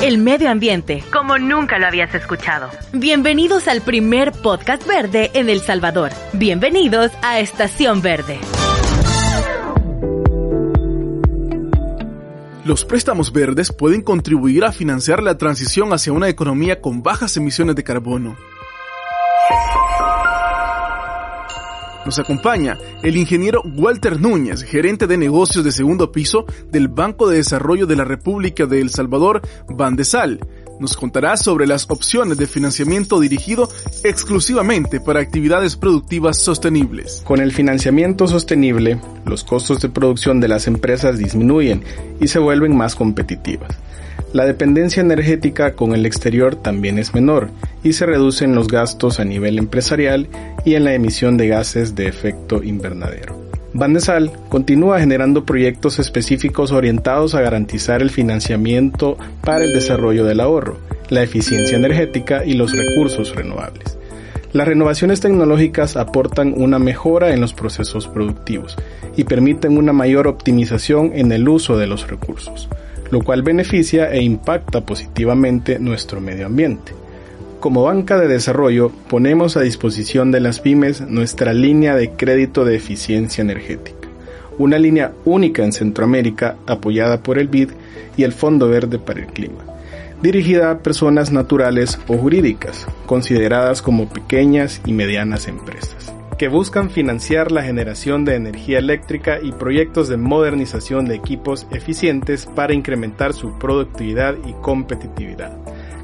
El medio ambiente, como nunca lo habías escuchado. Bienvenidos al primer podcast verde en El Salvador. Bienvenidos a Estación Verde. Los préstamos verdes pueden contribuir a financiar la transición hacia una economía con bajas emisiones de carbono. Nos acompaña el ingeniero Walter Núñez, gerente de negocios de segundo piso del Banco de Desarrollo de la República de El Salvador, Bandesal. Nos contará sobre las opciones de financiamiento dirigido exclusivamente para actividades productivas sostenibles. Con el financiamiento sostenible, los costos de producción de las empresas disminuyen y se vuelven más competitivas. La dependencia energética con el exterior también es menor y se reducen los gastos a nivel empresarial y en la emisión de gases de efecto invernadero. Bandesal continúa generando proyectos específicos orientados a garantizar el financiamiento para el desarrollo del ahorro, la eficiencia energética y los recursos renovables. Las renovaciones tecnológicas aportan una mejora en los procesos productivos y permiten una mayor optimización en el uso de los recursos lo cual beneficia e impacta positivamente nuestro medio ambiente. Como banca de desarrollo, ponemos a disposición de las pymes nuestra línea de crédito de eficiencia energética, una línea única en Centroamérica apoyada por el BID y el Fondo Verde para el Clima, dirigida a personas naturales o jurídicas, consideradas como pequeñas y medianas empresas que buscan financiar la generación de energía eléctrica y proyectos de modernización de equipos eficientes para incrementar su productividad y competitividad.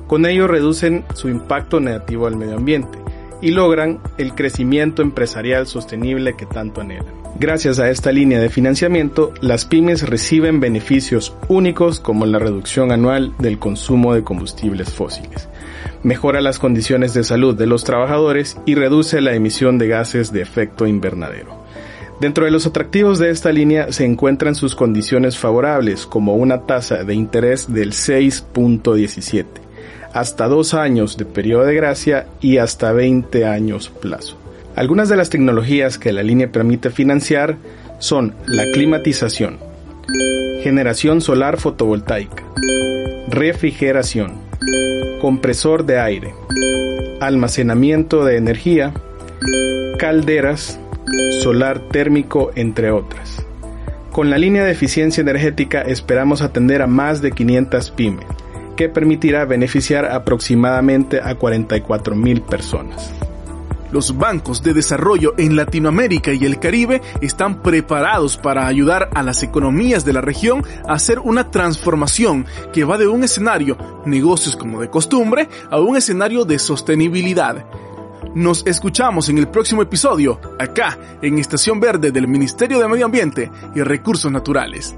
Con ello reducen su impacto negativo al medio ambiente y logran el crecimiento empresarial sostenible que tanto anhelan. Gracias a esta línea de financiamiento, las pymes reciben beneficios únicos como la reducción anual del consumo de combustibles fósiles mejora las condiciones de salud de los trabajadores y reduce la emisión de gases de efecto invernadero. Dentro de los atractivos de esta línea se encuentran sus condiciones favorables, como una tasa de interés del 6.17, hasta dos años de periodo de gracia y hasta 20 años plazo. Algunas de las tecnologías que la línea permite financiar son la climatización, generación solar fotovoltaica, refrigeración, compresor de aire, almacenamiento de energía, calderas, solar térmico, entre otras. Con la línea de eficiencia energética esperamos atender a más de 500 pymes, que permitirá beneficiar aproximadamente a 44 mil personas. Los bancos de desarrollo en Latinoamérica y el Caribe están preparados para ayudar a las economías de la región a hacer una transformación que va de un escenario negocios como de costumbre a un escenario de sostenibilidad. Nos escuchamos en el próximo episodio, acá en Estación Verde del Ministerio de Medio Ambiente y Recursos Naturales.